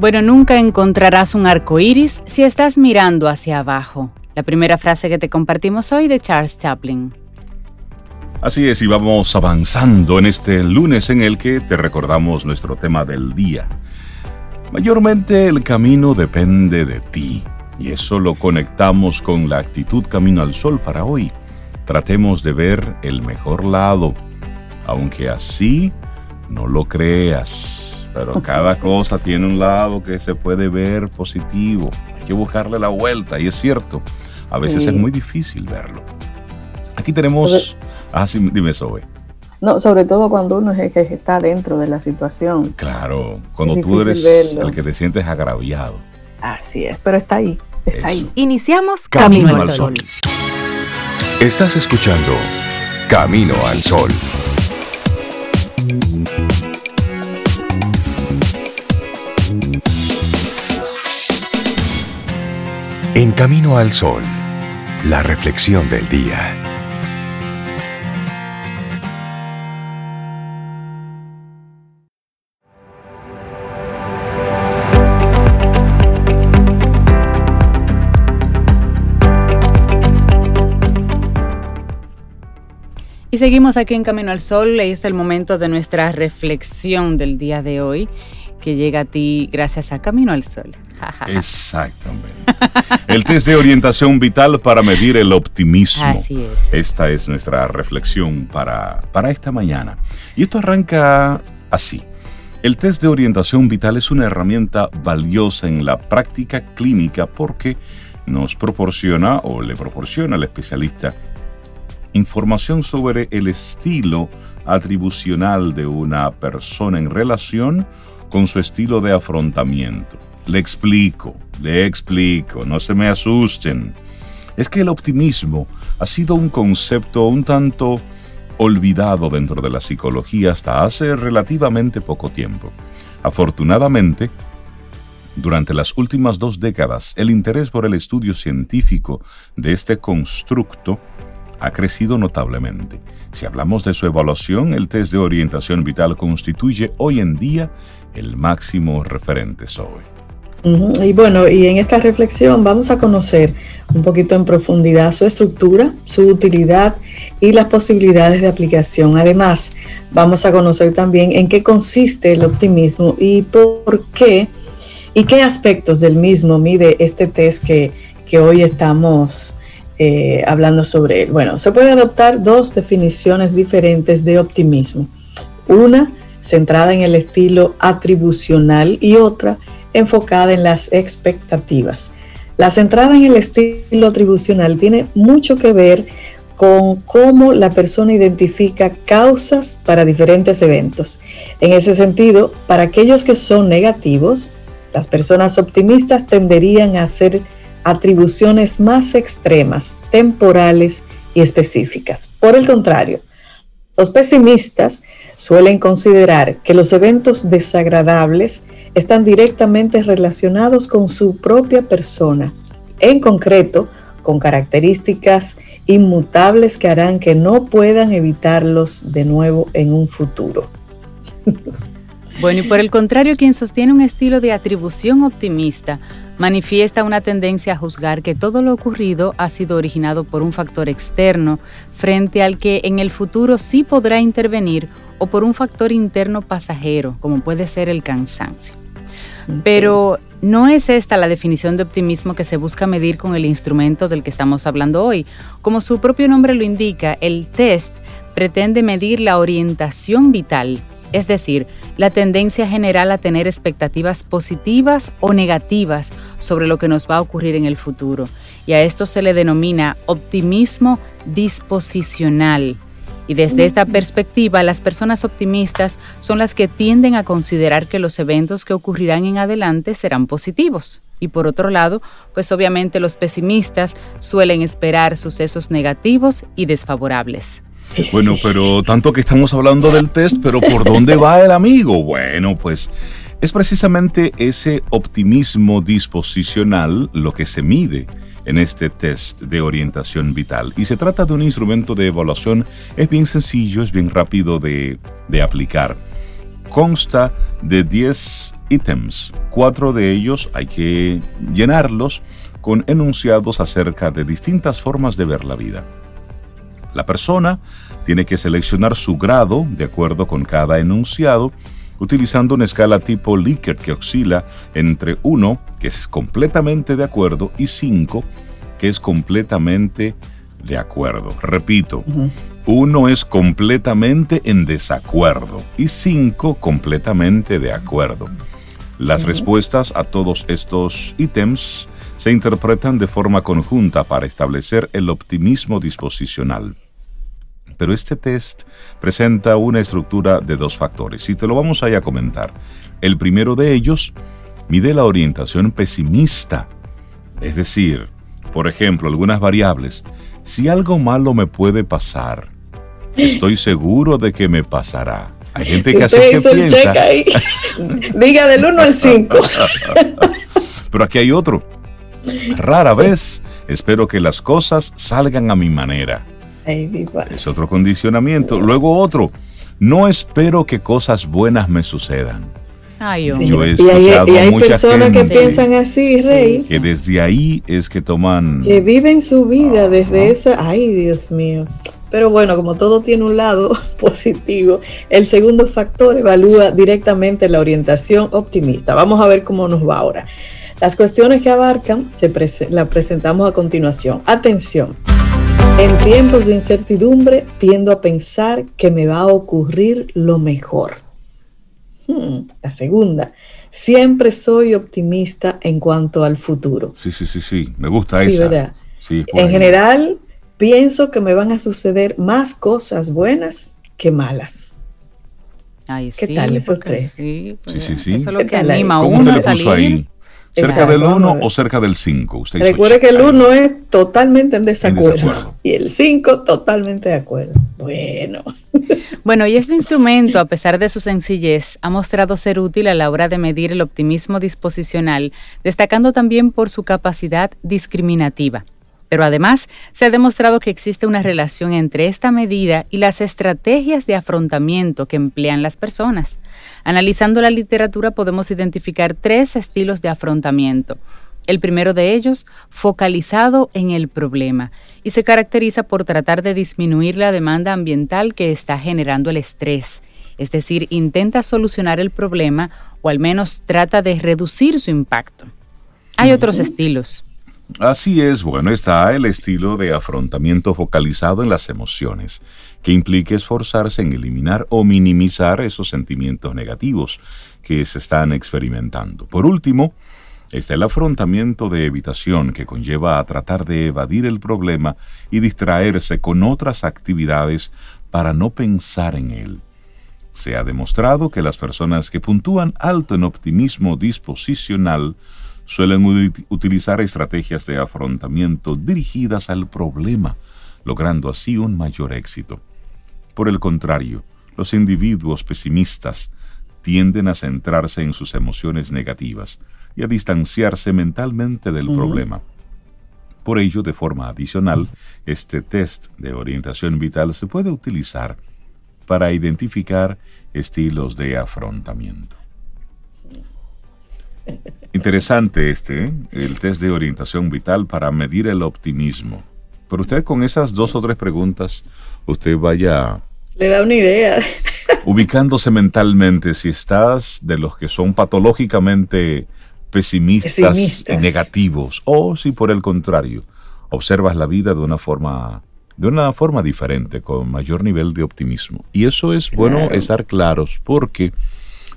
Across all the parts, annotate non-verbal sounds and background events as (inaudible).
Bueno, nunca encontrarás un arco iris si estás mirando hacia abajo. La primera frase que te compartimos hoy de Charles Chaplin. Así es, y vamos avanzando en este lunes en el que te recordamos nuestro tema del día. Mayormente el camino depende de ti, y eso lo conectamos con la actitud Camino al Sol para hoy. Tratemos de ver el mejor lado, aunque así no lo creas pero cada cosa tiene un lado que se puede ver positivo. Hay que buscarle la vuelta, y es cierto, a veces es muy difícil verlo. Aquí tenemos... ah, sí, dime, Zoe. No, sobre todo cuando uno es el que está dentro de la situación. Claro, cuando tú eres el que te sientes agraviado. Así es, pero está ahí, está ahí. Iniciamos Camino, al Sol. Estás escuchando Camino al Sol. En Camino al Sol, la reflexión del día. Y seguimos aquí en Camino al Sol, y es el momento de nuestra reflexión del día de hoy, que llega a ti gracias a Camino al Sol. (laughs) Exactamente. El test de orientación vital para medir el optimismo. Así es. Esta es nuestra reflexión para, para esta mañana. Y esto arranca así. El test de orientación vital es una herramienta valiosa en la práctica clínica porque nos proporciona o le proporciona al especialista información sobre el estilo atribucional de una persona en relación con su estilo de afrontamiento. Le explico, le explico, no se me asusten. Es que el optimismo ha sido un concepto un tanto olvidado dentro de la psicología hasta hace relativamente poco tiempo. Afortunadamente, durante las últimas dos décadas, el interés por el estudio científico de este constructo ha crecido notablemente. Si hablamos de su evaluación, el test de orientación vital constituye hoy en día el máximo referente SOE. Y bueno, y en esta reflexión vamos a conocer un poquito en profundidad su estructura, su utilidad y las posibilidades de aplicación. Además, vamos a conocer también en qué consiste el optimismo y por qué y qué aspectos del mismo mide este test que, hoy estamos eh, hablando sobre él. Bueno, se puede adoptar dos definiciones diferentes de optimismo. Una centrada en el estilo atribucional y otra enfocada en las expectativas. La centrada en el estilo atribucional tiene mucho que ver con cómo la persona identifica causas para diferentes eventos. En ese sentido, para aquellos que son negativos, las personas optimistas tenderían a hacer atribuciones más extremas, temporales y específicas. Por el contrario, los pesimistas suelen considerar que los eventos desagradables están directamente relacionados con su propia persona, en concreto con características inmutables que harán que no puedan evitarlos de nuevo en un futuro. Bueno, y por el contrario, quien sostiene un estilo de atribución optimista manifiesta una tendencia a juzgar que todo lo ocurrido ha sido originado por un factor externo frente al que en el futuro sí podrá intervenir o por un factor interno pasajero, como puede ser el cansancio. Pero no es esta la definición de optimismo que se busca medir con el instrumento del que estamos hablando hoy. Como su propio nombre lo indica, el test pretende medir la orientación vital, es decir, la tendencia general a tener expectativas positivas o negativas sobre lo que nos va a ocurrir en el futuro. Y a esto se le denomina optimismo disposicional y desde esta perspectiva, las personas optimistas son las que tienden a considerar que los eventos que ocurrirán en adelante serán positivos. Y por otro lado, pues obviamente los pesimistas suelen esperar sucesos negativos y desfavorables. Bueno, pero tanto que estamos hablando del test, pero ¿por dónde va el amigo? Bueno, pues es precisamente ese optimismo disposicional lo que se mide en este test de orientación vital. Y se trata de un instrumento de evaluación, es bien sencillo, es bien rápido de, aplicar. consta de 10 ítems. Cuatro de ellos hay que llenarlos con enunciados acerca de distintas formas de ver la vida. La persona tiene que seleccionar su grado de acuerdo con cada enunciado utilizando una escala tipo Likert que oscila entre 1, que es completamente de acuerdo, y 5, que es completamente de acuerdo. Repito, 1 es completamente en desacuerdo y 5 completamente de acuerdo. Las respuestas a todos estos ítems se interpretan de forma conjunta para establecer el optimismo disposicional pero este test presenta una estructura de dos factores y te lo vamos a, a comentar. El primero de ellos mide la orientación pesimista, es decir, por ejemplo, algunas variables. Si algo malo me puede pasar, estoy seguro de que me pasará. Hay gente que hace que piensa. (laughs) Diga del 1 al 5. (laughs) Pero aquí hay otro. Rara vez espero que las cosas salgan a mi manera. Es otro condicionamiento. Luego otro, no espero que cosas buenas me sucedan. Yo he escuchado y hay, personas que piensan así, Rey. Que desde ahí es que toman... Que viven su vida desde esa... Ay, Dios mío. Pero bueno, como todo tiene un lado (laughs) positivo, el segundo factor evalúa directamente la orientación optimista. Vamos a ver cómo nos va ahora. Las cuestiones que abarcan se la presentamos a continuación. Atención. En tiempos de incertidumbre tiendo a pensar que me va a ocurrir lo mejor. Hmm, la segunda, siempre soy optimista en cuanto al futuro. Sí, sí, sí, sí, me gusta esa. ¿verdad? en general, pienso que me van a suceder más cosas buenas que malas. ¿Qué tal esos tres? Sí, sí, sí, sí. Eso es lo que anima a uno a salir. Ahí? ¿Cerca del 1 o cerca del 5? Recuerde que el 1 es totalmente en desacuerdo, y el 5 totalmente de acuerdo. Bueno. (laughs) Bueno, y este instrumento, a pesar de su sencillez, ha mostrado ser útil a la hora de medir el optimismo disposicional, destacando también por su capacidad discriminativa. Pero además se ha demostrado que existe una relación entre esta medida y las estrategias de afrontamiento que emplean las personas. Analizando la literatura podemos identificar tres estilos de afrontamiento. El primero de ellos, focalizado en el problema, y se caracteriza por tratar de disminuir la demanda ambiental que está generando el estrés, es decir, intenta solucionar el problema o al menos trata de reducir su impacto. Hay otros estilos, Así es, bueno, está el estilo de afrontamiento focalizado en las emociones, que implica esforzarse en eliminar o minimizar esos sentimientos negativos que se están experimentando. Por último, está el afrontamiento de evitación, que conlleva a tratar de evadir el problema y distraerse con otras actividades para no pensar en él. Se ha demostrado que las personas que puntúan alto en optimismo disposicional suelen utilizar estrategias de afrontamiento dirigidas al problema, logrando así un mayor éxito. Por el contrario, los individuos pesimistas tienden a centrarse en sus emociones negativas y a distanciarse mentalmente del problema. Por ello, de forma adicional, este test de orientación vital se puede utilizar para identificar estilos de afrontamiento. Interesante este, ¿eh? el test de orientación vital para medir el optimismo. Pero usted con esas dos o tres preguntas, usted vaya... Le da una idea. ubicándose mentalmente si estás de los que son patológicamente pesimistas, y negativos o si por el contrario observas la vida de una forma de una forma diferente con mayor nivel de optimismo. Y eso es bueno estar claros porque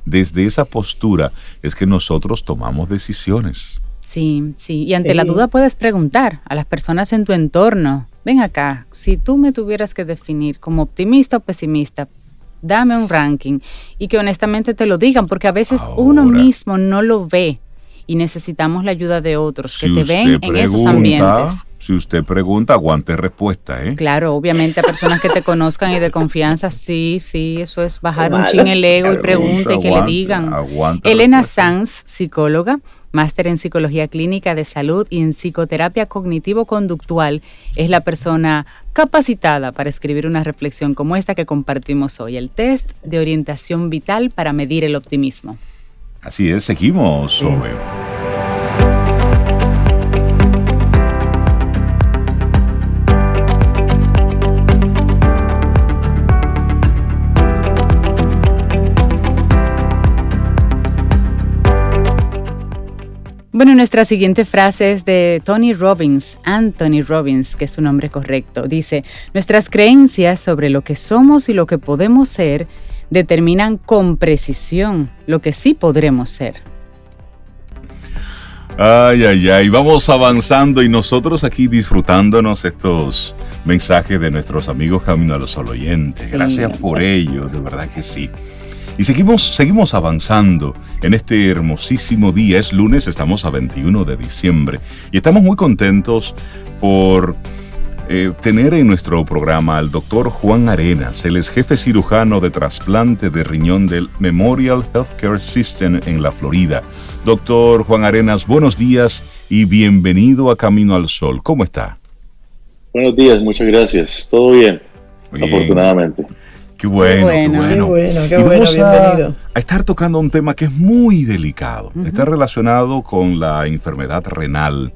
desde esa postura es que nosotros tomamos decisiones. Sí, sí. Y ante la duda puedes preguntar a las personas en tu entorno, ven acá, si tú me tuvieras que definir como optimista o pesimista, dame un ranking y que honestamente te lo digan, porque a veces uno mismo no lo ve y necesitamos la ayuda de otros que te ven en esos ambientes. Si usted pregunta, aguante respuesta, ¿eh? Claro, obviamente a personas que te conozcan y de confianza, sí, sí, eso es bajar un chin el ego y pregunte y que le digan. Elena Sanz, psicóloga, máster en psicología clínica de salud y en psicoterapia cognitivo-conductual, es la persona capacitada para escribir una reflexión como esta que compartimos hoy, el test de orientación vital para medir el optimismo. Así es, seguimos sobre... Bueno, nuestra siguiente frase es de Tony Robbins, Anthony Robbins, que es su nombre correcto. Dice, nuestras creencias sobre lo que somos y lo que podemos ser determinan con precisión lo que sí podremos ser. Ay, ay, ay, vamos avanzando y nosotros aquí disfrutándonos estos mensajes de nuestros amigos Camino a los Sol oyentes. Gracias por ello, de verdad que sí. Y seguimos, seguimos avanzando en este hermosísimo día. Es lunes, estamos a 21 de diciembre y estamos muy contentos por eh, tener en nuestro programa al doctor Juan Arenas. Él es jefe cirujano de trasplante de riñón del Memorial Healthcare System en la Florida. Doctor Juan Arenas, buenos días y bienvenido a Camino al Sol. ¿Cómo está? Buenos días, muchas gracias. Todo bien, afortunadamente. Qué bueno, qué bueno. Qué bueno, bienvenido. A, estar tocando un tema que es muy delicado. Está relacionado con la enfermedad renal,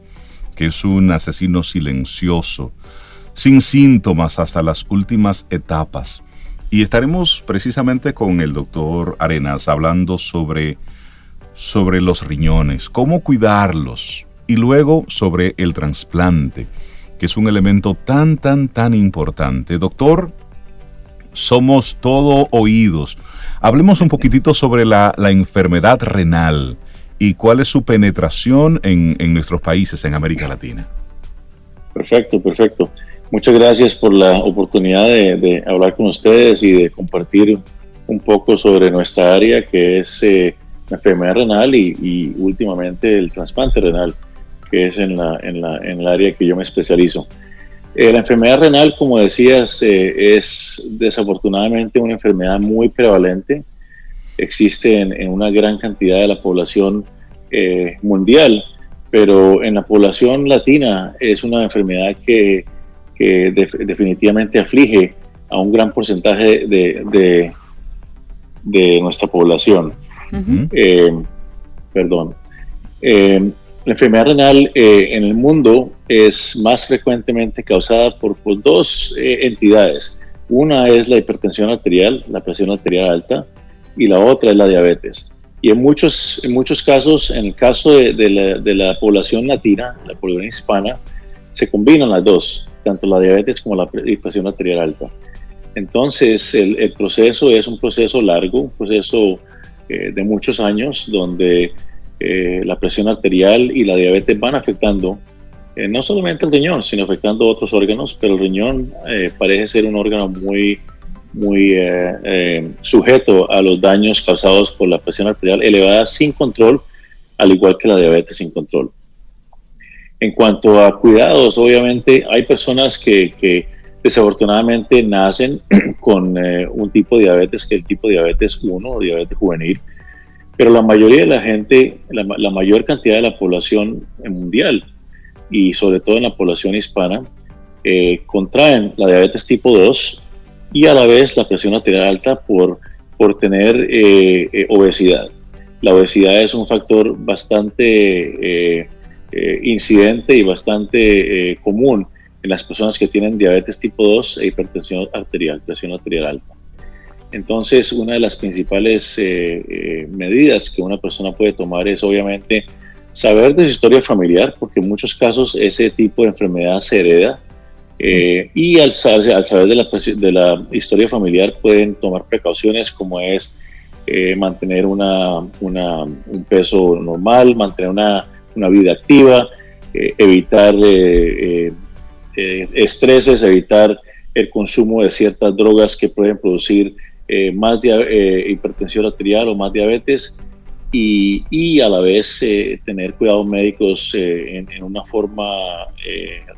que es un asesino silencioso, sin síntomas hasta las últimas etapas. Y estaremos precisamente con el doctor Arenas hablando sobre, sobre los riñones, cómo cuidarlos y luego sobre el trasplante, que es un elemento tan, tan, tan importante. Doctor, somos todo oídos. Hablemos un poquitito sobre la, enfermedad renal y cuál es su penetración en, nuestros países, en América Latina. Perfecto, perfecto. Muchas gracias por la oportunidad de, hablar con ustedes y de compartir un poco sobre nuestra área, que es eh, la enfermedad renal y, últimamente el trasplante renal, que es en, la, en, la, en el área que yo me especializo. Eh, la enfermedad renal, como decías, eh, es desafortunadamente una enfermedad muy prevalente. Existe en, una gran cantidad de la población eh, mundial, pero en la población latina es una enfermedad que, definitivamente aflige a un gran porcentaje de, de, nuestra población. perdón. La enfermedad renal eh, en el mundo es más frecuentemente causada por, dos eh, entidades. Una es la hipertensión arterial, la presión arterial alta, y la otra es la diabetes. Y en muchos, en muchos casos, en el caso de, la, población latina, la población hispana, se combinan las dos, tanto la diabetes como la presión arterial alta. Entonces, el, proceso es un proceso largo, un proceso eh, de muchos años, donde eh, la presión arterial y la diabetes van afectando eh, no solamente el riñón, sino afectando otros órganos, pero el riñón eh, parece ser un órgano muy, muy sujeto a los daños causados por la presión arterial elevada sin control, al igual que la diabetes sin control. En cuanto a cuidados, obviamente hay personas que, desafortunadamente nacen (clears throat) con un tipo de diabetes que es el tipo de diabetes 1 diabetes juvenil, pero la mayoría de la gente, la, mayor cantidad de la población mundial y sobre todo en la población hispana, eh, contraen la diabetes tipo 2 y a la vez la presión arterial alta por, por tener eh, eh, obesidad. La obesidad es un factor bastante incidente y bastante común en las personas que tienen diabetes tipo 2 e hipertensión arterial, presión arterial alta. Entonces, una de las principales eh, eh, medidas que una persona puede tomar es obviamente saber de su historia familiar, porque en muchos casos ese tipo de enfermedad se hereda. Eh, y al, al saber de la, historia familiar pueden tomar precauciones como es mantener un peso normal, mantener una, una vida activa, evitar estreses, evitar el consumo de ciertas drogas que pueden producir eh, más eh, hipertensión arterial o más diabetes y, y a la vez eh, tener cuidados médicos en, una forma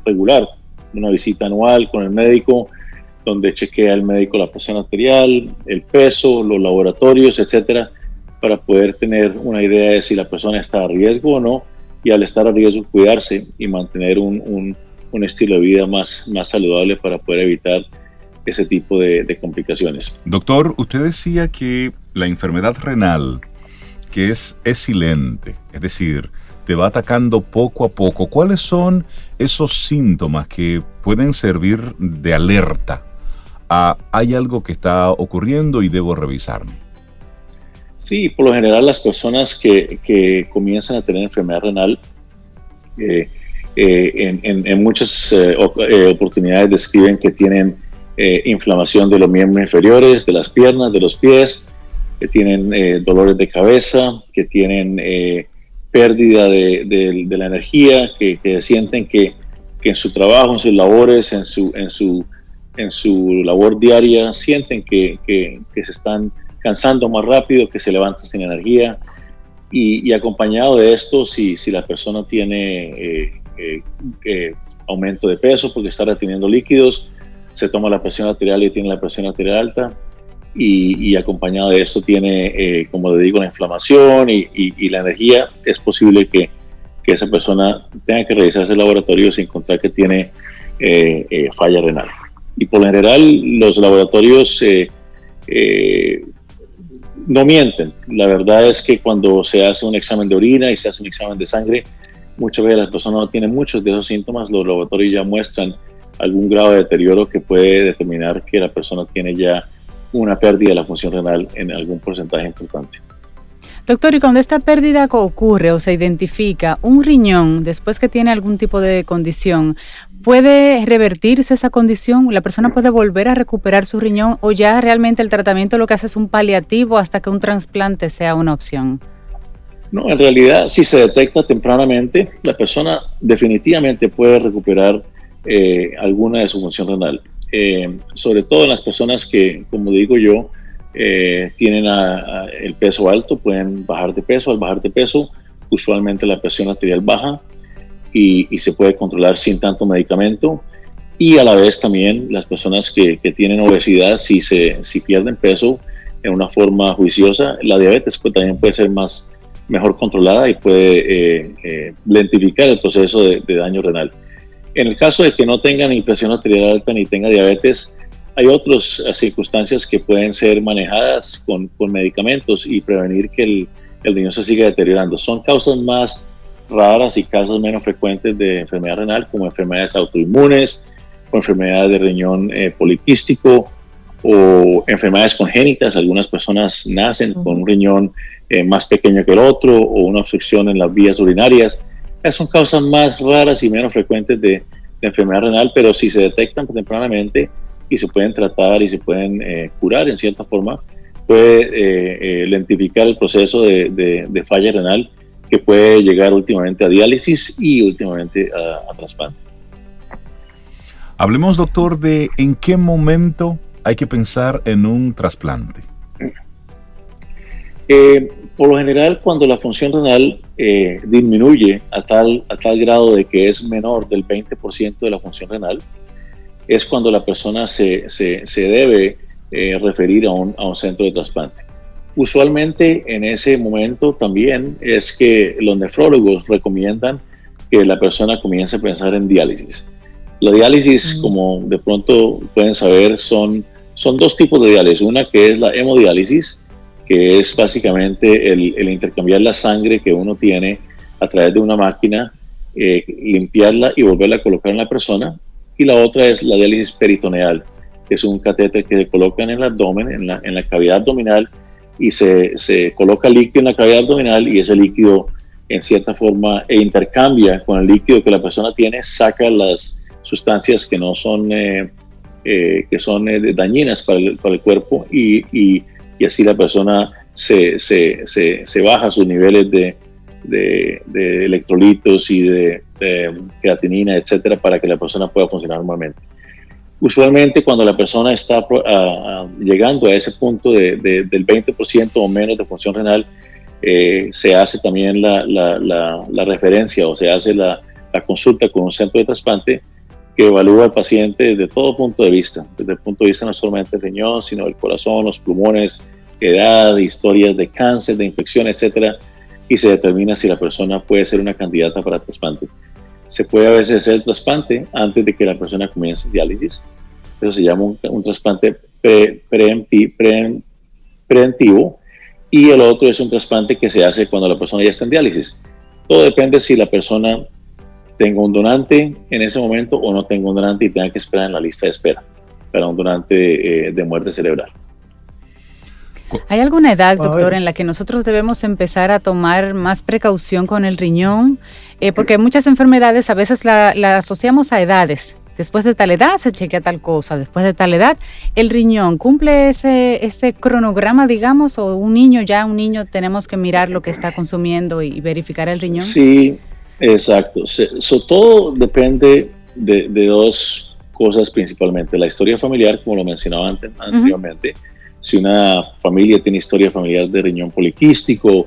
regular, una visita anual con el médico donde chequea el médico la presión arterial, el peso, los laboratorios, etcétera, para poder tener una idea de si la persona está a riesgo o no y al estar a riesgo cuidarse y mantener un, un, estilo de vida más, más saludable para poder evitar ese tipo de, complicaciones. Doctor, usted decía que la enfermedad renal, que es, es silente, es decir, te va atacando poco a poco. ¿Cuáles son esos síntomas que pueden servir de alerta a hay algo que está ocurriendo y debo revisarme? Sí, por lo general las personas que, que comienzan a tener enfermedad renal eh, eh, en, en, muchas eh, oportunidades describen que tienen inflamación de los miembros inferiores, de las piernas, de los pies, que tienen dolores de cabeza, que tienen pérdida de, de, la energía, que, que sienten que, que, en su trabajo, en sus labores, en su, en su, en su labor diaria, sienten que, que se están cansando más rápido, que se levanta sin energía. Y, acompañado de esto, si, si la persona tiene eh, eh, eh, aumento de peso porque está reteniendo líquidos, se toma la presión arterial y tiene la presión arterial alta. Y, acompañado de esto tiene, como le digo, la inflamación y, la energía, es posible que, que, esa persona tenga que revisarse el laboratorio y encontrar que tiene falla renal. Y por lo general, los laboratorios no mienten. La verdad es que cuando se hace un examen de orina y se hace un examen de sangre, muchas veces las personas no tienen muchos de esos síntomas. Los laboratorios ya muestran algún grado de deterioro que puede determinar que la persona tiene ya una pérdida de la función renal en algún porcentaje importante. Doctor, y cuando esta pérdida ocurre o se identifica un riñón después que tiene algún tipo de condición, ¿puede revertirse esa condición? ¿La persona puede volver a recuperar su riñón o ya realmente el tratamiento lo que hace es un paliativo hasta que un trasplante sea una opción? No, en realidad, si se detecta tempranamente, la persona definitivamente puede recuperar eh, alguna de su función renal. Eh, sobre todo en las personas que, como digo yo, eh, tienen el peso alto, pueden bajar de peso. Al bajar de peso, usualmente la presión arterial baja y, se puede controlar sin tanto medicamento. Y a la vez también las personas que, tienen obesidad, si, se, si pierden peso en una forma juiciosa, la diabetes pues, también puede ser más, mejor controlada y puede eh, eh, lentificar el proceso de, de daño renal. En el caso de que no tengan presión arterial alta ni tenga diabetes, hay otras eh, circunstancias que pueden ser manejadas con, con medicamentos y prevenir que el, el, riñón se siga deteriorando. Son causas más raras y casos menos frecuentes de enfermedad renal, como enfermedades autoinmunes o enfermedades de riñón eh, poliquístico o enfermedades congénitas. Algunas personas nacen con un riñón eh, más pequeño que el otro o una obstrucción en las vías urinarias. Esas son causas más raras y menos frecuentes de, de enfermedad renal, pero si se detectan tempranamente, y se pueden tratar y se pueden eh, curar en cierta forma, puede eh, eh, lentificar el proceso de, falla renal que puede llegar últimamente a diálisis y últimamente a, trasplante. Hablemos, doctor, de en qué momento hay que pensar en un trasplante. por lo general, cuando la función renal disminuye a tal, a tal grado de que es menor del 20% de la función renal, es cuando la persona se, se, se debe eh, referir a un, a un centro de trasplante. Usualmente en ese momento también es que los nefrólogos recomiendan que la persona comience a pensar en diálisis. La diálisis, mm. como de pronto pueden saber, son, son dos tipos de diálisis. Una que es la hemodiálisis, que es básicamente el, el intercambiar la sangre que uno tiene a través de una máquina, eh, limpiarla y volverla a colocar en la persona y la otra es la diálisis peritoneal, que es un catéter que se coloca en el abdomen, en la, en la cavidad abdominal, y se, se, coloca líquido en la cavidad abdominal y ese líquido en cierta forma e intercambia con el líquido que la persona tiene, saca las sustancias que no son, eh, eh, que son eh, dañinas para el, para el cuerpo y, y, y, así la persona se, se, se baja sus niveles de, de, electrolitos y de, creatinina, etcétera, para que la persona pueda funcionar normalmente. Usualmente cuando la persona está llegando a ese punto de, del 20% o menos de función renal, eh, se hace también la, la, referencia o se hace la, consulta con un centro de trasplante que evalúa al paciente desde todo punto de vista, desde el punto de vista no solamente del riñón, sino del corazón, los pulmones, edad, historias de cáncer, de infección, etcétera, y se determina si la persona puede ser una candidata para trasplante. Se puede a veces hacer el trasplante antes de que la persona comience diálisis. Eso se llama un, trasplante preventivo. Y el otro es un trasplante que se hace cuando la persona ya está en diálisis. Todo depende si la persona tenga un donante en ese momento o no tenga un donante y tenga que esperar en la lista de espera para un donante eh, de muerte cerebral. ¿Hay alguna edad, doctor, en la que nosotros debemos empezar a tomar más precaución con el riñón? Eh, porque muchas enfermedades a veces la, asociamos a edades. Después de tal edad se chequea tal cosa, después de tal edad, el riñón cumple ese, ese cronograma, digamos, o un niño ya, un niño tenemos que mirar lo que está consumiendo y, verificar el riñón. Sí, exacto. So, todo depende de, dos cosas principalmente. La historia familiar, como lo mencionaba antes, anteriormente si una familia tiene historia familiar de riñón poliquístico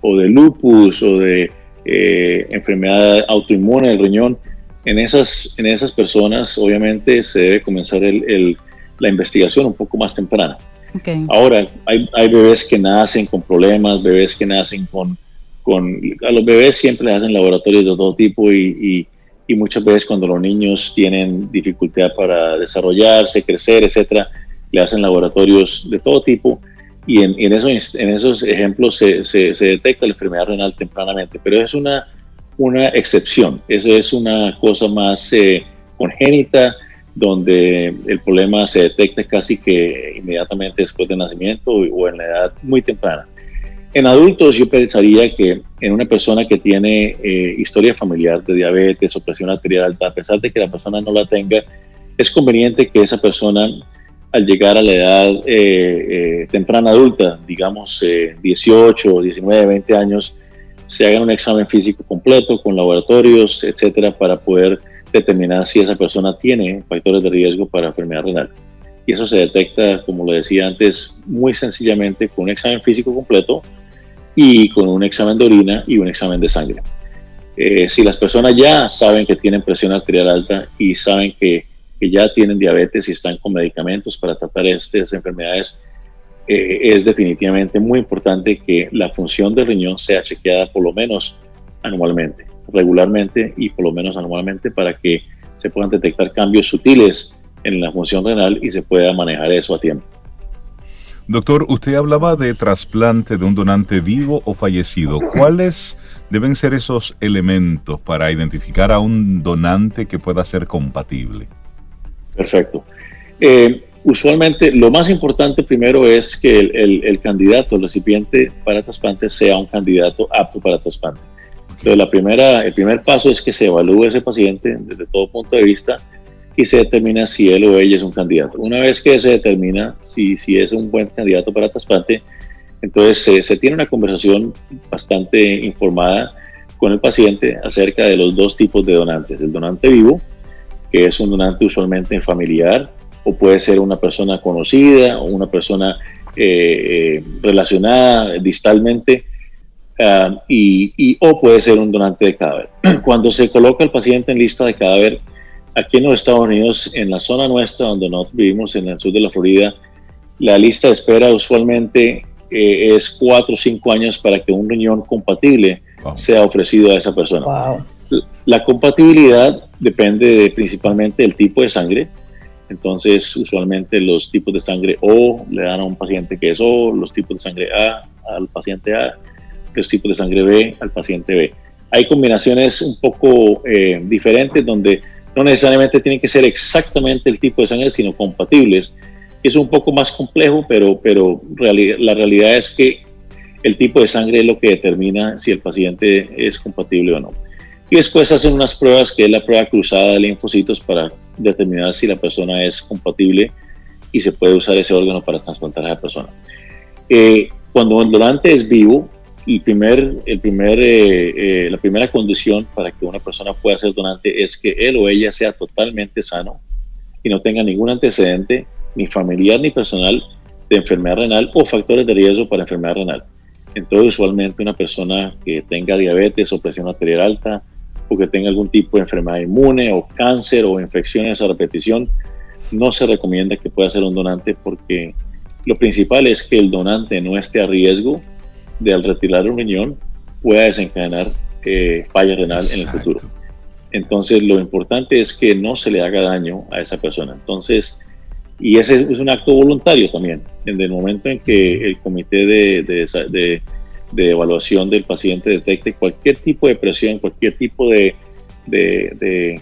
o de lupus o de eh, enfermedad autoinmune del riñón, en esas, en esas personas obviamente se debe comenzar el, la investigación un poco más temprana. Ahora, hay, hay, bebés que nacen con problemas, bebés que nacen con, con... A los bebés siempre les hacen laboratorios de todo tipo y, y, y muchas veces cuando los niños tienen dificultad para desarrollarse, crecer, etcétera, le hacen laboratorios de todo tipo y en, en, esos, en esos ejemplos se, se, detecta la enfermedad renal tempranamente, pero es una, una excepción, esa es una cosa más eh, congénita, donde el problema se detecta casi que inmediatamente después del nacimiento o en la edad muy temprana. En adultos yo pensaría que en una persona que tiene eh, historia familiar de diabetes o presión arterial alta, a pesar de que la persona no la tenga, es conveniente que esa persona al llegar a la edad eh, eh, temprana adulta, digamos 18, 19, 20 años, se hagan un examen físico completo con laboratorios, etcétera, para poder determinar si esa persona tiene factores de riesgo para enfermedad renal. Y eso se detecta, como lo decía antes, muy sencillamente con un examen físico completo y con un examen de orina y un examen de sangre. Eh, si las personas ya saben que tienen presión arterial alta y saben que que ya tienen diabetes y están con medicamentos para tratar estas enfermedades, eh, es definitivamente muy importante que la función del riñón sea chequeada por lo menos anualmente, regularmente y por lo menos anualmente para que se puedan detectar cambios sutiles en la función renal y se pueda manejar eso a tiempo. Doctor, usted hablaba de trasplante de un donante vivo o fallecido. ¿Cuáles deben ser esos elementos para identificar a un donante que pueda ser compatible? Perfecto. Eh, usualmente lo más importante primero es que el, candidato, el recipiente para trasplante sea un candidato apto para trasplante. Entonces, la primera, el primer paso es que se evalúe ese paciente desde todo punto de vista y se determina si él o ella es un candidato. Una vez que se determina si, si es un buen candidato para trasplante, entonces se, se tiene una conversación bastante informada con el paciente acerca de los dos tipos de donantes, el donante vivo, que es un donante usualmente familiar, o puede ser una persona conocida o una persona eh, eh, relacionada distalmente, ah, y, o puede ser un donante de cadáver. (clears throat) Cuando se coloca el paciente en lista de cadáver, aquí en los Estados Unidos, en la zona nuestra donde nosotros vivimos, en el sur de la Florida, la lista de espera usualmente eh, es cuatro o cinco años para que un riñón compatible sea ofrecido a esa persona. La compatibilidad depende principalmente del tipo de sangre. Entonces, usualmente los tipos de sangre O le dan a un paciente que es O, los tipos de sangre A al paciente A, los tipos de sangre B al paciente B. Hay combinaciones un poco eh, diferentes donde no necesariamente tienen que ser exactamente el tipo de sangre, sino compatibles. Es un poco más complejo, pero, pero la realidad es que el tipo de sangre es lo que determina si el paciente es compatible o no y después hacen unas pruebas que es la prueba cruzada de linfocitos para determinar si la persona es compatible y se puede usar ese órgano para trasplantar a esa persona. Eh, cuando el donante es vivo, el primer, el primer, eh, eh, la primera condición para que una persona pueda ser donante es que él o ella sea totalmente sano y no tenga ningún antecedente, ni familiar ni personal, de enfermedad renal o factores de riesgo para enfermedad renal. Entonces, usualmente una persona que tenga diabetes o presión arterial alta, o que tenga algún tipo de enfermedad inmune o cáncer o infecciones a repetición, no se recomienda que pueda ser un donante porque lo principal es que el donante no esté a riesgo de al retirar un riñón pueda desencadenar eh, falla renal en el futuro. Entonces, lo importante es que no se le haga daño a esa persona. Entonces, y ese es un acto voluntario también. En el momento en que el comité de, de, de, evaluación del paciente detecte cualquier tipo de presión, cualquier tipo de, de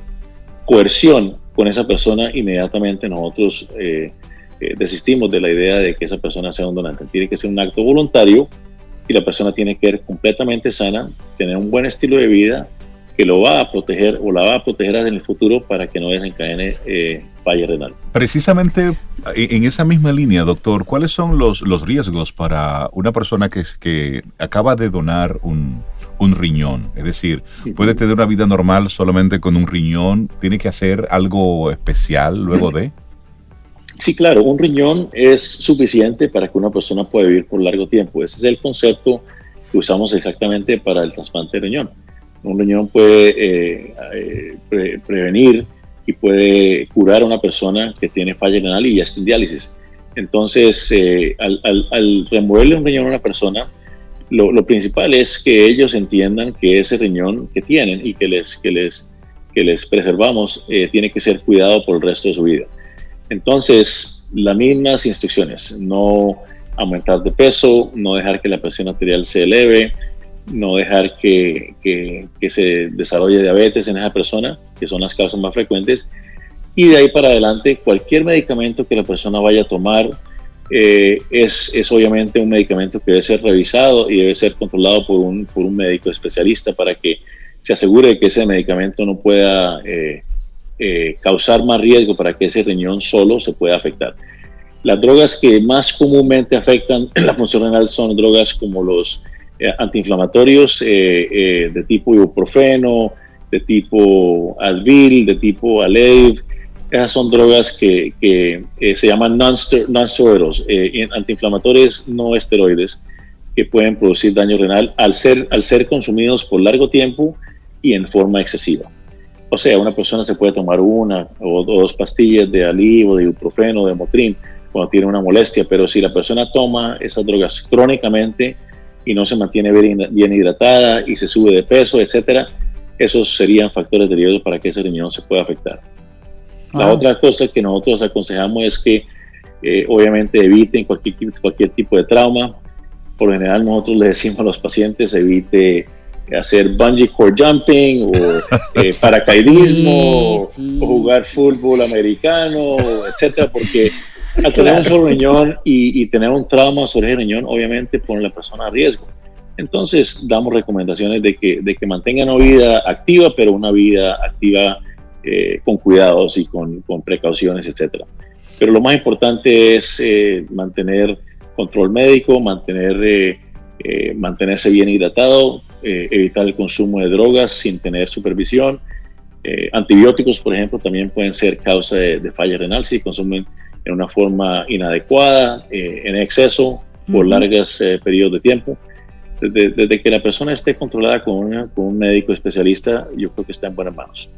coerción con esa persona, inmediatamente nosotros eh, eh, desistimos de la idea de que esa persona sea un donante. Tiene que ser un acto voluntario y la persona tiene que ser completamente sana, tener un buen estilo de vida que lo va a proteger o la va a proteger en el futuro para que no desencadene eh, falla renal. Precisamente en esa misma línea, doctor, ¿cuáles son los, los riesgos para una persona que, que acaba de donar un, un riñón? Es decir, ¿puede tener una vida normal solamente con un riñón? ¿Tiene que hacer algo especial luego de? Sí, claro, un riñón es suficiente para que una persona pueda vivir por largo tiempo. Ese es el concepto que usamos exactamente para el trasplante de riñón. Un riñón puede eh, eh, prevenir y puede curar a una persona que tiene falla renal y ya está en diálisis. Entonces, eh, al, al, removerle un riñón a una persona, lo, principal es que ellos entiendan que ese riñón que tienen y que les, que les, que les preservamos tiene que ser cuidado por el resto de su vida. Entonces, las mismas instrucciones, no aumentar de peso, no dejar que la presión arterial se eleve, no dejar que, se desarrolle diabetes en esa persona, que son las causas más frecuentes, y de ahí para adelante cualquier medicamento que la persona vaya a tomar eh, es, es, obviamente un medicamento que debe ser revisado y debe ser controlado por un, por un médico especialista para que se asegure que ese medicamento no pueda eh, eh, causar más riesgo para que ese riñón solo se pueda afectar. Las drogas que más comúnmente afectan (clears throat) la función renal son drogas como los antiinflamatorios eh, de tipo ibuprofeno, de tipo Advil, de tipo Aleve. Esas son drogas que, se llaman non-steroidos, antiinflamatorios no esteroides, que pueden producir daño renal al ser, al ser consumidos por largo tiempo y en forma excesiva. O sea, una persona se puede tomar una o dos pastillas de alivo, de ibuprofeno, de motrin cuando tiene una molestia, pero si la persona toma esas drogas crónicamente y no se mantiene bien, hidratada y se sube de peso, etcétera, esos serían factores de riesgo para que ese riñón se pueda afectar. La otra cosa que nosotros aconsejamos es que eh, obviamente eviten cualquier, cualquier tipo de trauma. Por lo general nosotros le decimos a los pacientes evite hacer bungee cord jumping o (laughs) eh, paracaidismo o jugar fútbol americano, etcétera, porque al tener un solo riñón y, tener un trauma sobre el riñón, obviamente pone a la persona a riesgo. Entonces damos recomendaciones de que, de que mantengan una vida activa, pero una vida activa eh, con cuidados y con, con, precauciones, etcétera. Pero lo más importante es eh, mantener control médico, mantener, mantenerse bien hidratado, eh, evitar el consumo de drogas sin tener supervisión. Eh, antibióticos, por ejemplo, también pueden ser causa de, falla renal si consumen en una forma inadecuada, eh, en exceso, por largos periodos de tiempo. Desde, que la persona esté controlada con, con un médico especialista, yo creo que está en buenas manos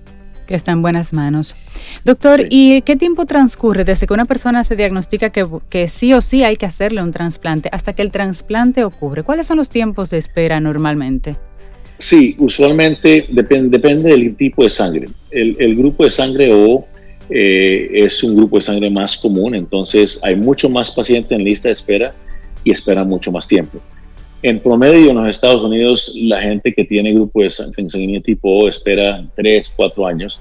que está en buenas manos. Doctor, ¿y qué tiempo transcurre desde que una persona se diagnostica que, que, sí o sí hay que hacerle un trasplante hasta que el trasplante ocurre? ¿Cuáles son los tiempos de espera normalmente? Sí, usualmente depende, depende del tipo de sangre. El, grupo de sangre O eh, es un grupo de sangre más común, entonces hay mucho más pacientes en lista de espera y espera mucho más tiempo. En promedio en los Estados Unidos, la gente que tiene grupo de sanguíneo tipo O espera 3, 4 años.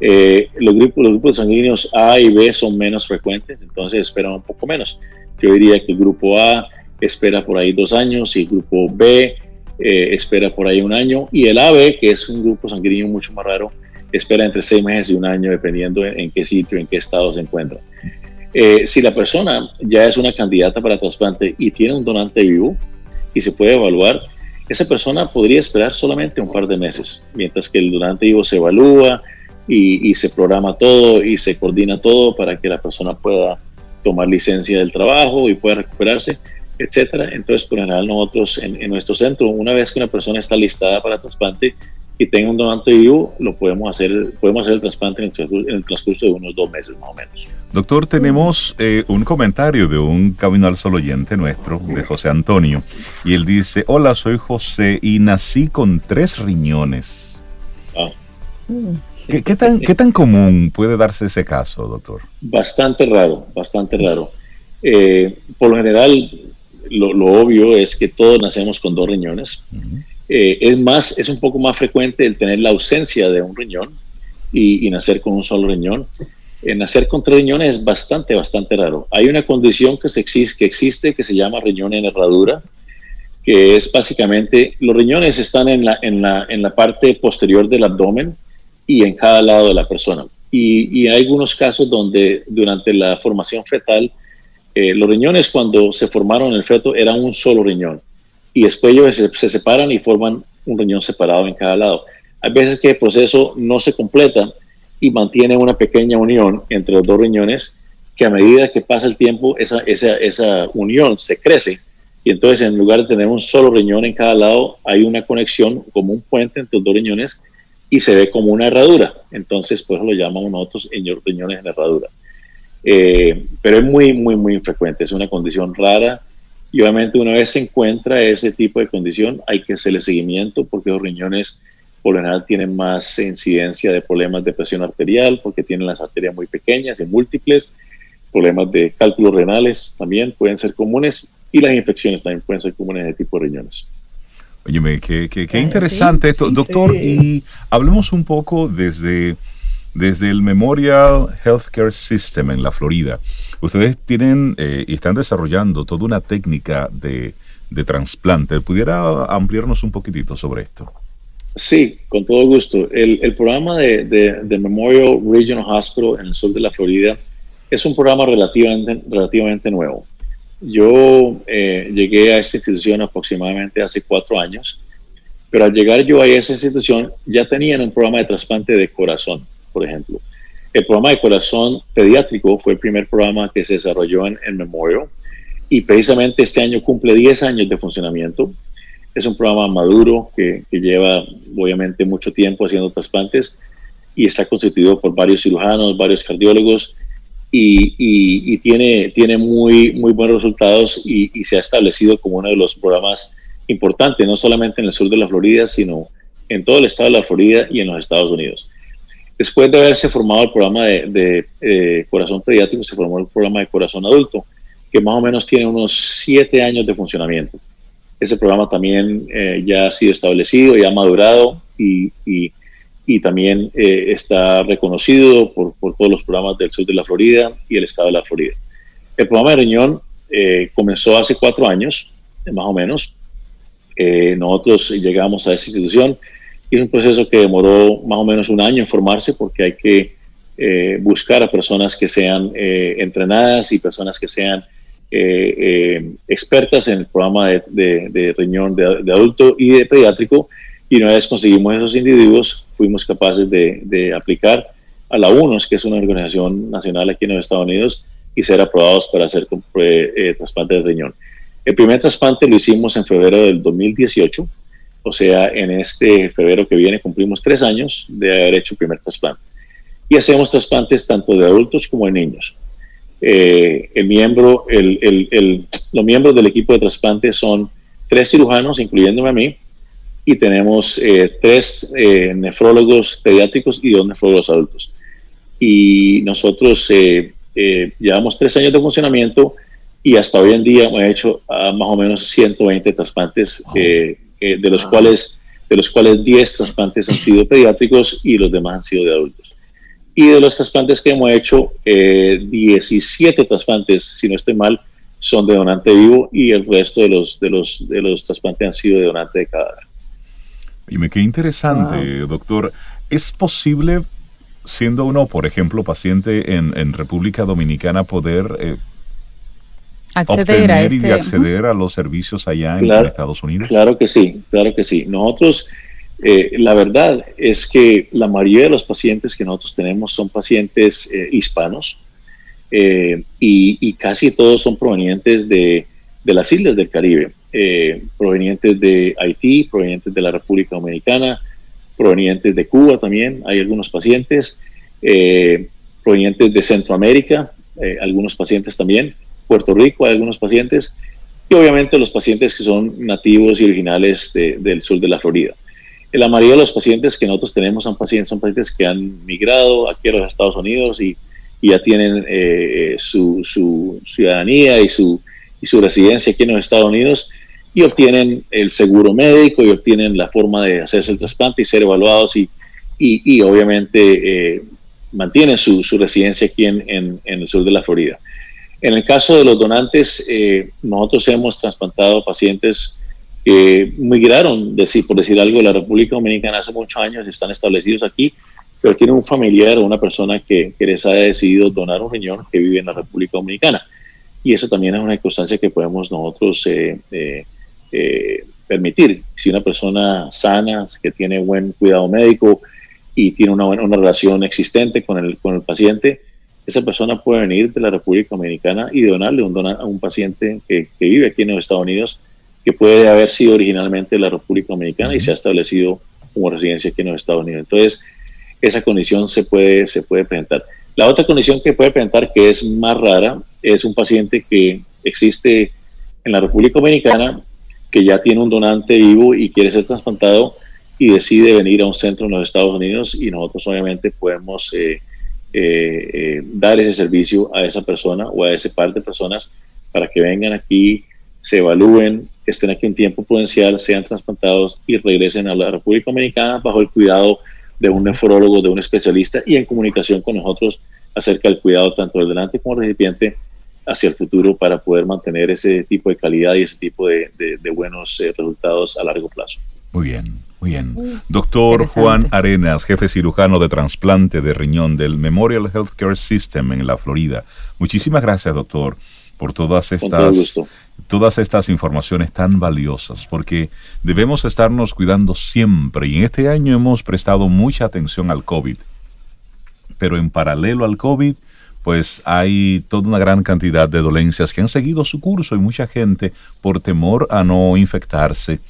Eh, los, grupos, los grupos sanguíneos A y B son menos frecuentes, entonces esperan un poco menos. Yo diría que el grupo A espera por ahí dos años y el grupo B eh, espera por ahí un año y el AB, que es un grupo sanguíneo mucho más raro, espera entre seis meses y un año dependiendo en, qué sitio, en qué estado se encuentra. Eh, si la persona ya es una candidata para trasplante y tiene un donante vivo, y se puede evaluar, esa persona podría esperar solamente un par de meses, mientras que el donante vivo se evalúa y, se programa todo y se coordina todo para que la persona pueda tomar licencia del trabajo y pueda recuperarse, etcétera. Entonces, por general, nosotros en, nuestro centro, una vez que una persona está listada para trasplante, y tenga un donante vivo, lo podemos hacer, podemos hacer el trasplante en el, transcurso, de unos dos meses más o menos. Doctor, tenemos eh, un comentario de un Camino al Sol oyente nuestro, de José Antonio, y él dice, hola, soy José y nací con tres riñones. Ah. ¿Qué, tan, ¿Qué tan común puede darse ese caso, doctor? Bastante raro, bastante raro. Eh, por lo general, lo, obvio es que todos nacemos con dos riñones. Eh, es más, es un poco más frecuente el tener la ausencia de un riñón y, nacer con un solo riñón. Eh, nacer con tres riñones es bastante, bastante raro. Hay una condición que, se que existe que se llama riñón en herradura, que es básicamente, los riñones están en la, en la, en la parte posterior del abdomen y en cada lado de la persona. Y, y hay algunos casos donde durante la formación fetal, eh, los riñones cuando se formaron en el feto eran un solo riñón y después ellos se, separan y forman un riñón separado en cada lado. Hay veces que el proceso no se completa y mantiene una pequeña unión entre los dos riñones que a medida que pasa el tiempo esa, esa, esa unión se crece y entonces en lugar de tener un solo riñón en cada lado hay una conexión como un puente entre los dos riñones y se ve como una herradura. Entonces pues lo llamamos nosotros riñones en herradura. Eh, pero es muy, muy, muy infrecuente, es una condición rara y obviamente una vez se encuentra ese tipo de condición, hay que hacerle seguimiento porque los riñones por lo general tienen más incidencia de problemas de presión arterial porque tienen las arterias muy pequeñas y múltiples, problemas de cálculos renales también pueden ser comunes y las infecciones también pueden ser comunes de tipo de riñones. Oye, qué, qué, qué eh, interesante esto. Doctor, y hablemos un poco desde, desde el Memorial Healthcare System en la Florida. Ustedes tienen eh, y están desarrollando toda una técnica de, de trasplante. ¿Pudiera ampliarnos un poquitito sobre esto? Sí, con todo gusto. El, programa de, de, Memorial Regional Hospital en el sur de la Florida es un programa relativamente, relativamente nuevo. Yo eh, llegué a esta institución aproximadamente hace cuatro años, pero al llegar yo a esa institución ya tenían un programa de trasplante de corazón, por ejemplo. El programa de corazón pediátrico fue el primer programa que se desarrolló en, Memorial y precisamente este año cumple 10 años de funcionamiento. Es un programa maduro que, lleva obviamente mucho tiempo haciendo trasplantes y está constituido por varios cirujanos, varios cardiólogos y, tiene, tiene muy, muy buenos resultados y, y, se ha establecido como uno de los programas importantes, no solamente en el sur de la Florida, sino en todo el estado de la Florida y en los Estados Unidos. Después de haberse formado el programa de, eh, corazón pediátrico, se formó el programa de corazón adulto, que más o menos tiene unos siete años de funcionamiento. Ese programa también eh, ya ha sido establecido, ya ha madurado y, también eh, está reconocido por, todos los programas del sur de la Florida y el estado de la Florida. El programa de riñón comenzó hace cuatro años, más o menos. nosotros llegamos a esa institución es un proceso que demoró más o menos un año en formarse porque hay que eh, buscar a personas que sean eh, entrenadas y personas que sean eh, expertas en el programa de, riñón de, adulto y de pediátrico. Y una vez conseguimos esos individuos, fuimos capaces de, aplicar a la UNOS, que es una organización nacional aquí en los Estados Unidos, y ser aprobados para hacer trasplante de riñón. El primer trasplante lo hicimos en febrero del 2018 o sea, en este febrero que viene cumplimos tres años de haber hecho el primer trasplante. Y hacemos trasplantes tanto de adultos como de niños. Eh, el miembro, el, los miembros del equipo de trasplante son tres cirujanos, incluyéndome a mí, y tenemos eh, tres eh, nefrólogos pediátricos y dos nefrólogos adultos. Y nosotros llevamos tres años de funcionamiento y hasta hoy en día hemos hecho ah, más o menos 120 trasplantes eh, de, los cuales, de los cuales 10 trasplantes han sido pediátricos y los demás han sido de adultos. Y de los trasplantes que hemos hecho, 17 eh, trasplantes, si no estoy mal, son de donante vivo y el resto de los, de los, de los trasplantes han sido de donante de cadáver. Y me qué interesante, doctor. ¿Es posible, siendo uno, por ejemplo, paciente en, en República Dominicana, poder eh, acceder a este, y acceder a los servicios allá en Estados Unidos? Claro que sí, claro que sí. Nosotros, eh, la verdad es que la mayoría de los pacientes que nosotros tenemos son pacientes eh, hispanos eh, y, casi todos son provenientes de, de las islas del Caribe, provenientes de Haití, provenientes de la República Dominicana, provenientes de Cuba también, hay algunos pacientes, eh, provenientes de Centroamérica, eh, algunos pacientes también, Puerto Rico hay algunos pacientes, y obviamente los pacientes que son nativos y originales del sur de la Florida. La mayoría de los pacientes que nosotros tenemos son pacientes, son pacientes que han migrado aquí a los Estados Unidos y, ya tienen eh, su, su, ciudadanía y su, y su residencia aquí en los Estados Unidos y obtienen el seguro médico y obtienen la forma de hacerse el trasplante y ser evaluados y, y, obviamente eh, mantienen su, su, residencia aquí en, en, el sur de la Florida. En el caso de los donantes, eh, nosotros hemos trasplantado pacientes que migraron, por decir algo, de la República Dominicana hace muchos años están establecidos aquí, pero tienen un familiar o una persona que, que les ha decidido donar un riñón que vive en la República Dominicana. Y eso también es una circunstancia que podemos nosotros eh, eh, eh, permitir. Si una persona sana, que tiene buen cuidado médico y tiene una, una relación existente con el, con el paciente, esa persona puede venir de la República Dominicana y donarle un a un paciente que, que, vive aquí en los Estados Unidos, que puede haber sido originalmente de la República Dominicana y se ha establecido como residencia aquí en los Estados Unidos. Entonces, esa condición se puede, se puede presentar. La otra condición que puede presentar, que es más rara, es un paciente que existe en la República Dominicana, que ya tiene un donante vivo y quiere ser trasplantado y decide venir a un centro en los Estados Unidos y nosotros obviamente podemos eh, eh, eh, dar ese servicio a esa persona o a ese par de personas para que vengan aquí, se evalúen, estén aquí en tiempo prudencial, sean trasplantados y regresen a la República Dominicana bajo el cuidado de un nefrólogo, de un especialista y en comunicación con nosotros acerca del cuidado tanto del donante como del recipiente hacia el futuro para poder mantener ese tipo de calidad y ese tipo de, buenos eh, resultados a largo plazo. Muy bien, muy bien. Doctor Juan Arenas, jefe cirujano de trasplante de riñón del Memorial Healthcare System en la Florida. Muchísimas gracias, doctor, por todas estas todas estas informaciones tan valiosas, porque debemos estarnos cuidando siempre y en este año hemos prestado mucha atención al COVID, pero en paralelo al COVID, pues hay toda una gran cantidad de dolencias que han seguido su curso y mucha gente por temor a no infectarse,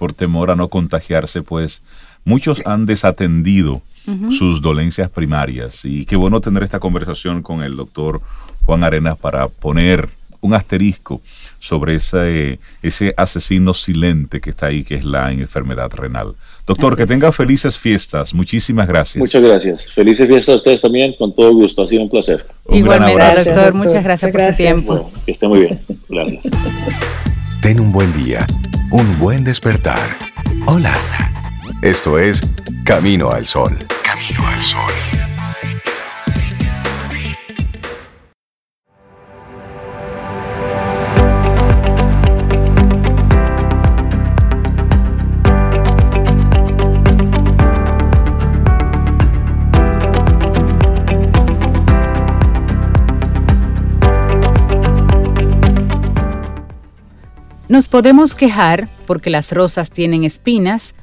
por temor a no contagiarse, pues muchos han desatendido sus dolencias primarias. Y qué bueno tener esta conversación con el doctor Juan Arenas para poner un asterisco sobre ese, ese asesino silente que está ahí, que es la enfermedad renal. Doctor, que tenga felices fiestas. Muchísimas gracias. Muchas gracias. Felices fiestas a ustedes también, con todo gusto. Ha sido un placer. Igualmente, doctor. Muchas gracias, por su tiempo. que esté muy bien. Gracias. (laughs) Ten un buen día, un buen despertar. Hola. Esto es Camino al Sol. Camino al Sol. Nos podemos quejar porque las rosas tienen espinas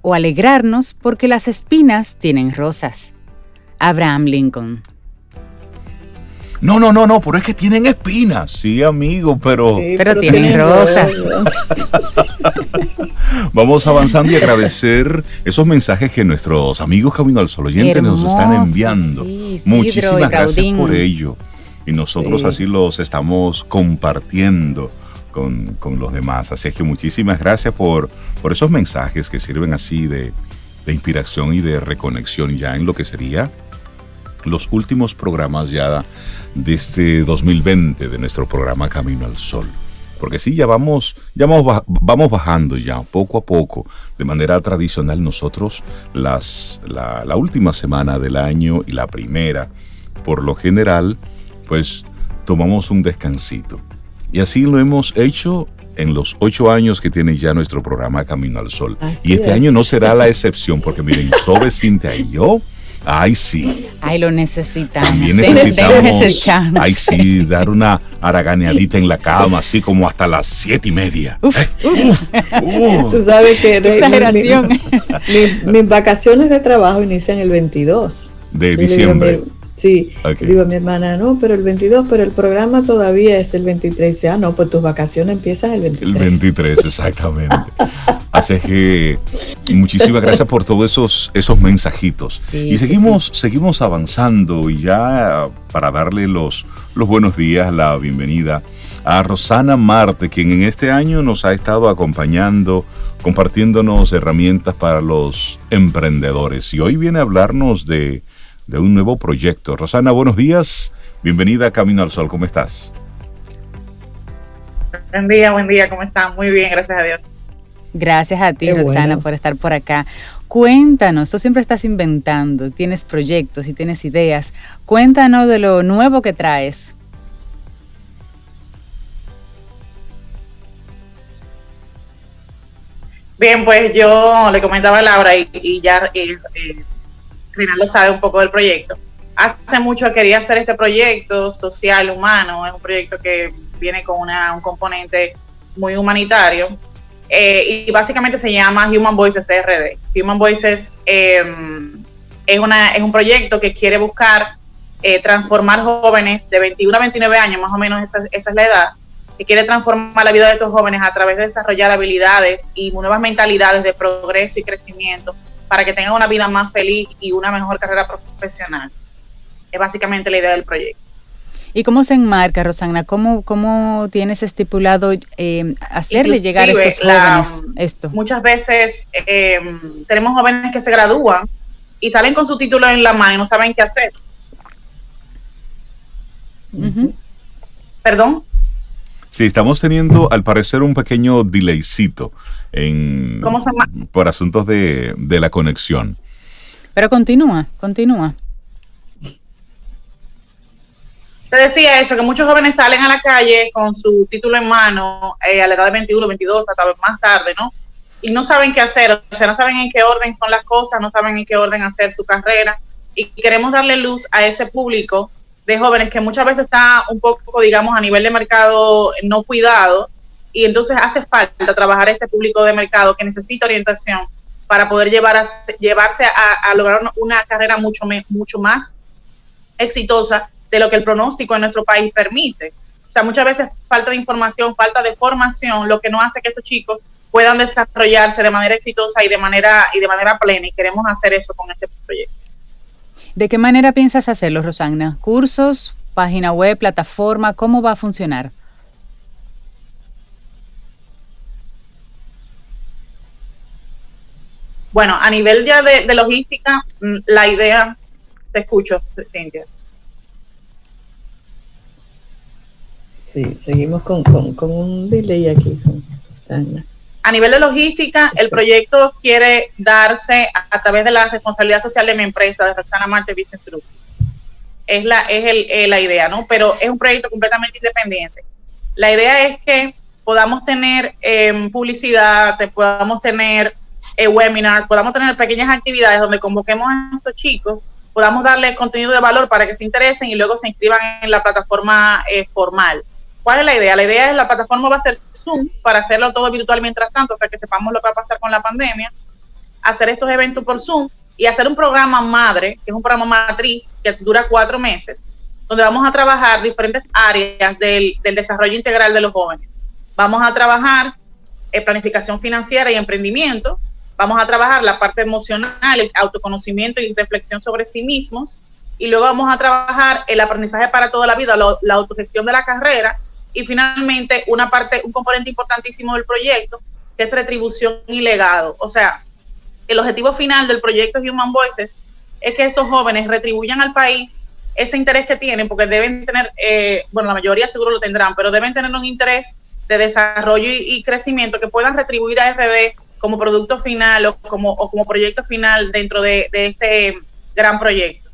o alegrarnos porque las espinas tienen rosas. Abraham Lincoln. No, no, no, no, pero es que tienen espinas. Sí, amigo, pero. pero, tienen rosas. (laughs) Vamos avanzando y agradecer esos mensajes que nuestros amigos Camino al Sol oyentes nos están enviando. Muchísimas gracias por ello. Y nosotros así los estamos compartiendo con, los demás. Así que muchísimas gracias por, por esos mensajes que sirven así de, de inspiración y de reconexión ya en lo que sería los últimos programas ya de este 2020 de nuestro programa Camino al Sol. Porque sí, ya vamos, ya vamos, vamos bajando ya poco a poco, de manera tradicional nosotros, las, la, la última semana del año y la primera, por lo general, pues tomamos un descansito. Y así lo hemos hecho en los ocho años que tiene ya nuestro programa Camino al Sol. y este año no será la excepción, porque miren, (laughs) Sobe, Cintia y yo, ay sí. Ay, lo necesitamos. También necesitamos, ay sí, dar una araganeadita en la cama, así como hasta las siete y media. Uf, ¿Eh? Tú sabes que Exageración. mis vacaciones de trabajo inician el 22. De diciembre. Sí, digo a mi hermana, no, pero el 22, pero el programa todavía es el 23. Ah, no, pues tus vacaciones empiezan el 23. El 23, exactamente. (laughs) Así que muchísimas gracias por todos esos, esos mensajitos. y seguimos, seguimos avanzando y ya para darle los, los buenos días, la bienvenida a Rosana Marte, quien en este año nos ha estado acompañando, compartiéndonos herramientas para los emprendedores. Y hoy viene a hablarnos de, de un nuevo proyecto. Rosana, buenos días. Bienvenida a Camino al Sol. ¿Cómo estás? Buen día, buen día. ¿Cómo están? Muy bien, gracias a Dios. Gracias a ti, Rosana, por estar por acá. Cuéntanos, tú siempre estás inventando, tienes proyectos y tienes ideas. Cuéntanos de lo nuevo que traes. Bien, pues yo le comentaba a Laura y, ya eh, lo sabe un poco del proyecto. Hace mucho quería hacer este proyecto social, humano, es un proyecto que viene con una, un componente muy humanitario eh, y básicamente se llama Human Voices RD. Human Voices em, es, una, es un proyecto que quiere buscar eh, transformar jóvenes de 21 a 29 años, más o menos esa es la edad, que quiere transformar la vida de estos jóvenes a través de desarrollar habilidades y nuevas mentalidades de progreso y crecimiento para que tengan una vida más feliz y una mejor carrera profesional. Es básicamente la idea del proyecto. ¿Y cómo se enmarca, Rosana? ¿Cómo, cómo tienes estipulado eh, hacerle llegar a estos jóvenes esto? Muchas veces eh, tenemos jóvenes que se gradúan y salen con su título en la mano y no saben qué hacer. ¿Perdón? Sí, estamos teniendo al parecer un pequeño delaycito en, por asuntos de, de la conexión. Pero continúa, continúa. Te decía eso, que muchos jóvenes salen a la calle con su título en mano eh, a la edad de 21, 22, hasta más tarde, ¿no? Y no saben qué hacer, o sea, no saben en qué orden son las cosas, no saben en qué orden hacer su carrera. Y queremos darle luz a ese público de jóvenes que muchas veces está un poco, digamos, a nivel de mercado no cuidado y entonces hace falta trabajar este público de mercado que necesita orientación para poder llevar a, llevarse a, lograr una carrera mucho, mucho más exitosa de lo que el pronóstico en nuestro país permite. O sea, muchas veces falta de información, falta de formación, lo que no hace que estos chicos puedan desarrollarse de manera exitosa y de manera y de manera plena y queremos hacer eso con este proyecto. ¿De qué manera piensas hacerlo, Rosagna? ¿Cursos, página web, plataforma? ¿Cómo va a funcionar? Bueno, a nivel ya de, logística, mm, la idea, te escucho, Cintia. Sí, seguimos con, un delay aquí, Rosagna. A nivel de logística, el proyecto quiere darse a, través de la responsabilidad social de mi empresa, de Roxana Marte Business Group. Es la, es el, eh, la idea, ¿no? Pero es un proyecto completamente independiente. La idea es que podamos tener em, publicidad, podamos tener eh, webinars, podamos tener pequeñas actividades donde convoquemos a estos chicos, podamos darle contenido de valor para que se interesen y luego se inscriban en la plataforma eh, formal. ¿Cuál es la idea? La idea es la plataforma va a ser Zoom para hacerlo todo virtual mientras tanto, para que sepamos lo que va a pasar con la pandemia, hacer estos eventos por Zoom y hacer un programa madre, que es un programa matriz que dura cuatro meses, donde vamos a trabajar diferentes áreas del, desarrollo integral de los jóvenes. Vamos a trabajar eh, planificación financiera y emprendimiento, vamos a trabajar la parte emocional, el autoconocimiento y reflexión sobre sí mismos, y luego vamos a trabajar el aprendizaje para toda la vida, la autogestión de la carrera y finalmente, una parte, un componente importantísimo del proyecto, que es retribución y legado. O sea, el objetivo final del proyecto Human Voices es que estos jóvenes retribuyan al país ese interés que tienen, porque deben tener, eh, bueno, la mayoría seguro lo tendrán, pero deben tener un interés de desarrollo y, crecimiento que puedan retribuir a RD como producto final o como, o como proyecto final dentro de, este gran proyecto.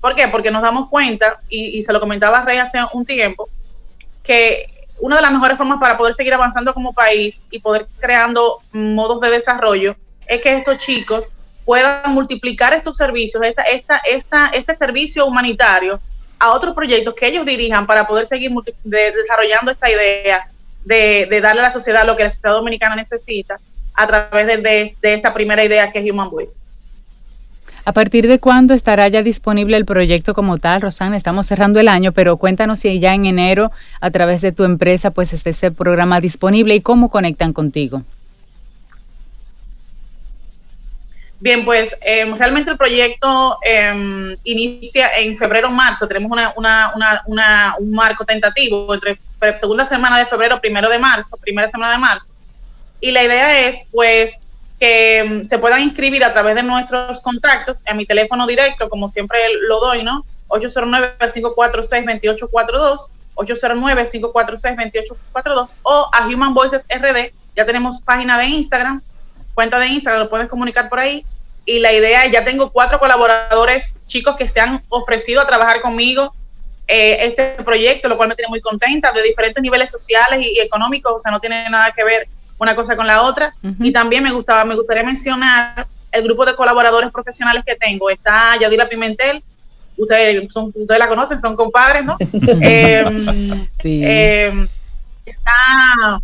¿Por qué? Porque nos damos cuenta, y, se lo comentaba Rey hace un tiempo, que una de las mejores formas para poder seguir avanzando como país y poder creando modos de desarrollo es que estos chicos puedan multiplicar estos servicios, esta, esta, esta, este servicio humanitario a otros proyectos que ellos dirijan para poder seguir desarrollando esta idea de, darle a la sociedad lo que la sociedad dominicana necesita a través de, esta primera idea que es Human Voices. ¿A partir de cuándo estará ya disponible el proyecto como tal, Rosana? Estamos cerrando el año, pero cuéntanos si ya en enero, a través de tu empresa, pues está este programa disponible y cómo conectan contigo. Bien, pues em, realmente el proyecto em, inicia en febrero-marzo. Tenemos un marco tentativo entre segunda semana de febrero, primero de marzo, primera semana de marzo. Y la idea es, pues, que em, se puedan inscribir a través de nuestros contactos, a mi teléfono directo, como siempre lo doy, ¿no? 809-546-2842, 809-546-2842, o a Human Voices RD. Ya tenemos página de Instagram, cuenta de Instagram, lo puedes comunicar por ahí. Y la idea ya tengo cuatro colaboradores chicos que se han ofrecido a trabajar conmigo eh, este proyecto, lo cual me tiene muy contenta, de diferentes niveles sociales y, económicos, o sea, no tiene nada que ver una cosa con la otra. Y también me gustaba, me gustaría mencionar el grupo de colaboradores profesionales que tengo. Está Yadira Pimentel, ustedes, son, ustedes la conocen, son compadres, ¿no? (laughs) Em, sí. Em, está,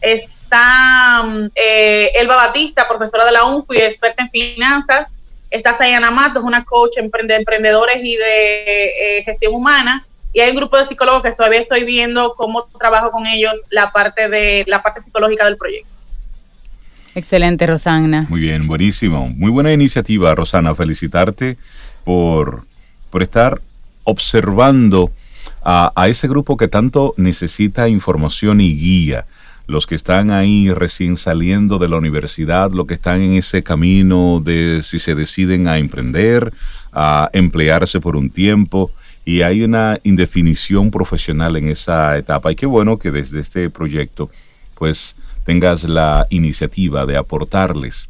está eh, Elba Batista, profesora de la UNFU y experta en finanzas. Está Sayana Matos, una coach de emprendedores y de eh, gestión humana. Y hay un grupo de psicólogos que todavía estoy viendo cómo trabajo con ellos la parte de la parte psicológica del proyecto. Excelente, Rosana. Muy bien, buenísimo. Muy buena iniciativa, Rosana. Felicitarte por, por estar observando a, a, ese grupo que tanto necesita información y guía los que están ahí recién saliendo de la universidad, los que están en ese camino de si se deciden a emprender, a emplearse por un tiempo, y hay una indefinición profesional en esa etapa. Y qué bueno que desde este proyecto, pues, tengas la iniciativa de aportarles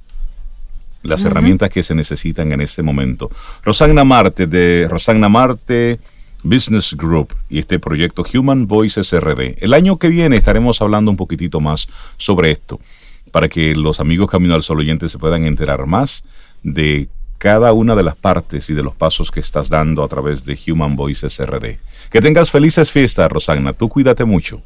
las herramientas que se necesitan en ese momento. Rosana Marte, de Rosana Marte, Business Group y este proyecto Human Voices RD. El año que viene estaremos hablando un poquitito más sobre esto, para que los amigos Camino al Sol oyentes se puedan enterar más de cada una de las partes y de los pasos que estás dando a través de Human Voices RD. Que tengas felices fiestas, Rosana. Tú cuídate mucho.